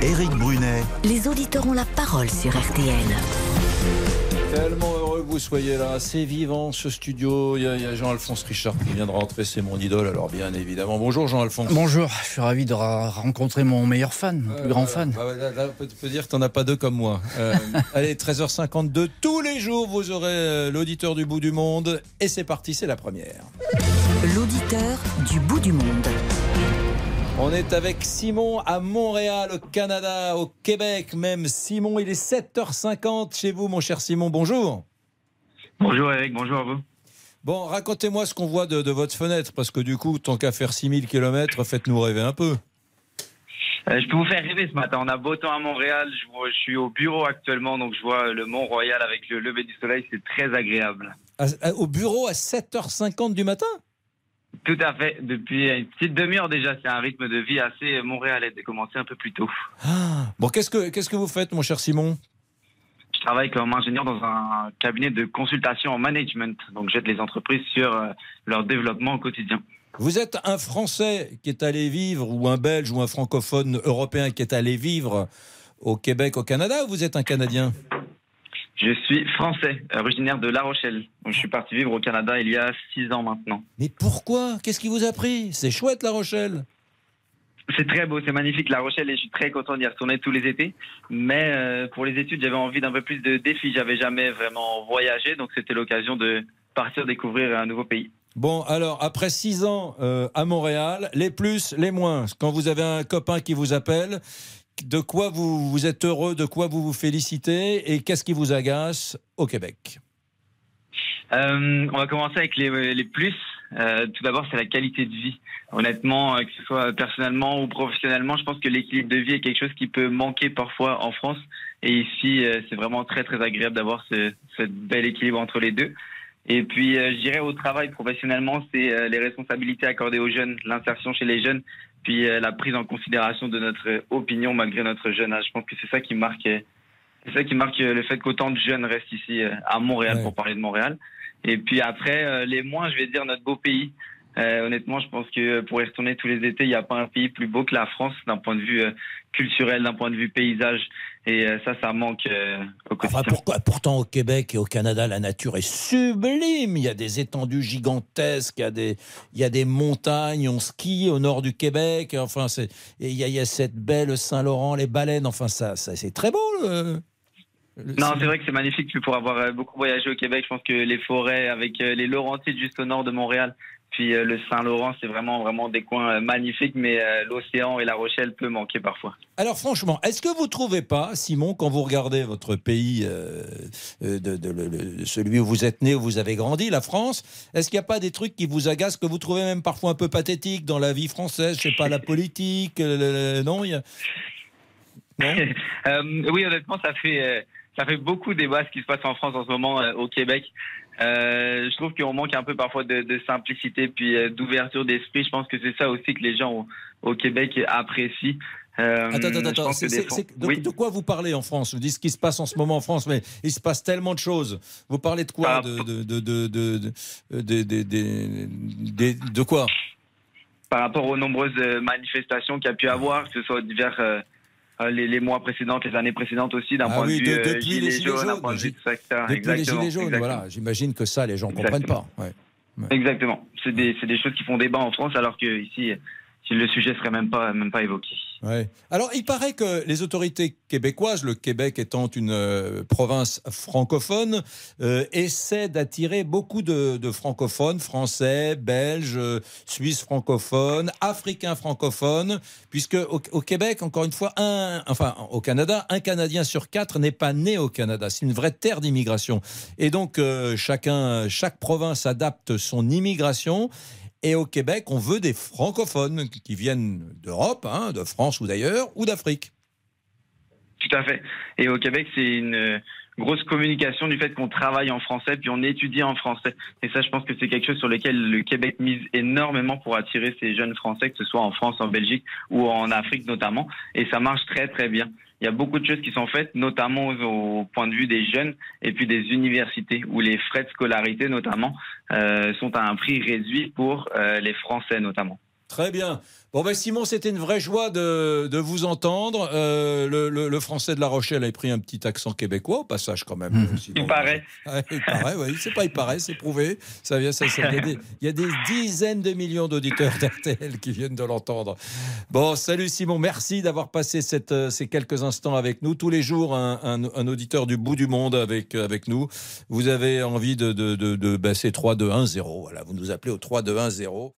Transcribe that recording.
Éric Brunet. Les auditeurs ont la parole sur RTL. Tellement heureux que vous soyez là. C'est vivant ce studio. Il y a, Jean-Alphonse Richard qui vient de rentrer. C'est mon idole, alors bien évidemment. Bonjour Jean-Alphonse. Bonjour. Je suis ravi de rencontrer mon meilleur fan, mon plus grand fan. Bah, là, on peut, dire que tu n'en as pas deux comme moi. Euh, allez, 13h52. Tous les jours, vous aurez euh, l'auditeur du bout du monde. Et c'est parti, c'est la première. L'auditeur du bout du monde. On est avec Simon à Montréal, au Canada, au Québec même. Simon, il est 7h50 chez vous, mon cher Simon. Bonjour. Bonjour Eric, bonjour à vous. Bon, racontez-moi ce qu'on voit de, votre fenêtre, parce que du coup, tant qu'à faire 6000 km, faites-nous rêver un peu. Euh, je peux vous faire rêver ce matin. On a beau temps à Montréal. Je, suis au bureau actuellement, donc je vois le Mont-Royal avec le lever du soleil. C'est très agréable. au bureau à 7h50 du matin? Tout à fait. Depuis une petite demi-heure déjà, c'est un rythme de vie assez montréalais de commencer un peu plus tôt. Ah, bon, qu'est-ce que qu'est-ce que vous faites, mon cher Simon? Je travaille comme ingénieur dans un cabinet de consultation en management. Donc, j'aide les entreprises sur euh, leur développement au quotidien. Vous êtes un Français qui est allé vivre, ou un Belge, ou un francophone européen qui est allé vivre au Québec, au Canada, ou vous êtes un Canadien? Je suis français, originaire de La Rochelle. je suis parti vivre au Canada il y a six ans maintenant. Mais pourquoi? Qu'est-ce qui vous a pris? C'est chouette La Rochelle. C'est très beau, c'est magnifique La Rochelle et je suis très content d'y retourner tous les étés. Mais euh, pour les études, j'avais envie d'un peu plus de défis. J'avais jamais vraiment voyagé, donc c'était l'occasion de partir découvrir un nouveau pays. Bon, alors après six ans euh, à Montréal, les plus, les moins. Quand vous avez un copain qui vous appelle, de quoi vous, vous êtes heureux, de quoi vous vous félicitez et qu'est-ce qui vous agace au Québec? Euh, on va commencer avec les, plus. Euh, tout d'abord, c'est la qualité de vie. Honnêtement, euh, que ce soit personnellement ou professionnellement, je pense que l'équilibre de vie est quelque chose qui peut manquer parfois en France. Et ici, c'est vraiment très très agréable d'avoir ce, bel équilibre entre les deux. Et puis, je dirais au travail professionnellement, c'est les responsabilités accordées aux jeunes, l'insertion chez les jeunes puis euh, la prise en considération de notre opinion malgré notre jeune âge. Je pense que c'est ça qui marque, c'est ça qui marque le fait qu'autant de jeunes restent ici euh, à Montréal pour parler de Montréal. Et puis après, euh, les moins, je vais dire notre beau pays. Honnêtement, je pense que pour y retourner tous les étés, il n'y a pas un pays plus beau que la France d'un point de vue culturel, d'un point de vue paysage. Et euh, ça, ça manque euh, au quotidien. pourquoi, pourtant, au Québec et au Canada, la nature est sublime. Il y a des étendues gigantesques, il y a des, il y a des montagnes, on skie au nord du Québec. Enfin, il y, a, il y a cette belle Saint-Laurent, les baleines. Enfin, ça, ça c'est très beau. non, c'est vrai que c'est magnifique. Pour avoir euh, beaucoup voyagé au Québec, je pense que les forêts avec les Laurentides juste au nord de Montréal, puis euh, le Saint-Laurent, c'est vraiment, vraiment des coins euh, magnifiques, mais euh, l'océan et la Rochelle peut manquer parfois. Alors franchement, est-ce que vous ne trouvez pas, Simon, quand vous regardez votre pays, de, celui où vous êtes né, où vous avez grandi, la France, est-ce qu'il n'y a pas des trucs qui vous agacent, que vous trouvez même parfois un peu pathétiques dans la vie française? Je sais pas, la politique, non, y a... Oui, honnêtement, ça fait ça fait beaucoup débat ce qui se passe en France en ce moment au Québec. Euh, je trouve qu'on manque un peu parfois de, de simplicité puis euh, d'ouverture d'esprit. Je pense que c'est ça aussi que les gens au, Québec apprécient. Euh, attends, attends, attends. de, quoi vous parlez en France? Vous dites ce qui se passe en ce moment en France, mais il se passe tellement de choses. Vous parlez de quoi? De, de, de, de, quoi? Par rapport aux nombreuses manifestations qu'il y a pu avoir, que ce soit divers euh, les, mois précédents, les années précédentes aussi, d'un ah point de vue euh, depuis les gilets jaunes, point de vue Depuis les gilets jaunes, voilà. J'imagine que ça, les gens ne comprennent pas. Exactement. C'est des, des, choses qui font débat en France, alors que ici, le sujet serait même pas même pas évoqué. Alors, il paraît que les autorités québécoises, le Québec étant une euh, province francophone, euh, essaient d'attirer beaucoup de, francophones, français, belges, euh, suisses francophones, africains francophones, puisque au, Québec, encore une fois, un, enfin au Canada, un Canadien sur quatre n'est pas né au Canada. C'est une vraie terre d'immigration. Et donc, chacun, chaque province adapte son immigration. Et au Québec, on veut des francophones qui viennent d'Europe, hein, de France ou d'ailleurs, ou d'Afrique. Tout à fait. Et au Québec, c'est une grosse communication du fait qu'on travaille en français, puis on étudie en français. Et ça, je pense que c'est quelque chose sur lequel le Québec mise énormément pour attirer ces jeunes Français, que ce soit en France, en Belgique ou en Afrique notamment. Et ça marche très, très bien il y a beaucoup de choses qui sont faites, notamment au, point de vue des jeunes et puis des universités, où les frais de scolarité notamment euh, sont à un prix réduit pour euh, les Français notamment. Très bien. Bon, ben Simon, c'était une vraie joie de, de vous entendre. Euh, le, le- le français de La Rochelle a pris un petit accent québécois au passage quand même. Mhm. Sinon- Il paraît. Ouais, il paraît, oui. C'est pas il paraît, c'est prouvé. Ça vient, ça, ça- il, y a des, il y a des dizaines de millions d'auditeurs d'RTL qui viennent de l'entendre. Bon, salut Simon, merci d'avoir passé cette, euh, ces quelques instants avec nous. Tous les jours, un, un- un auditeur du bout du monde avec, euh, avec nous. Vous avez envie de, de, de, de ben, c'est 3 2 1 0. Voilà, vous nous appelez au 3 2 1 0.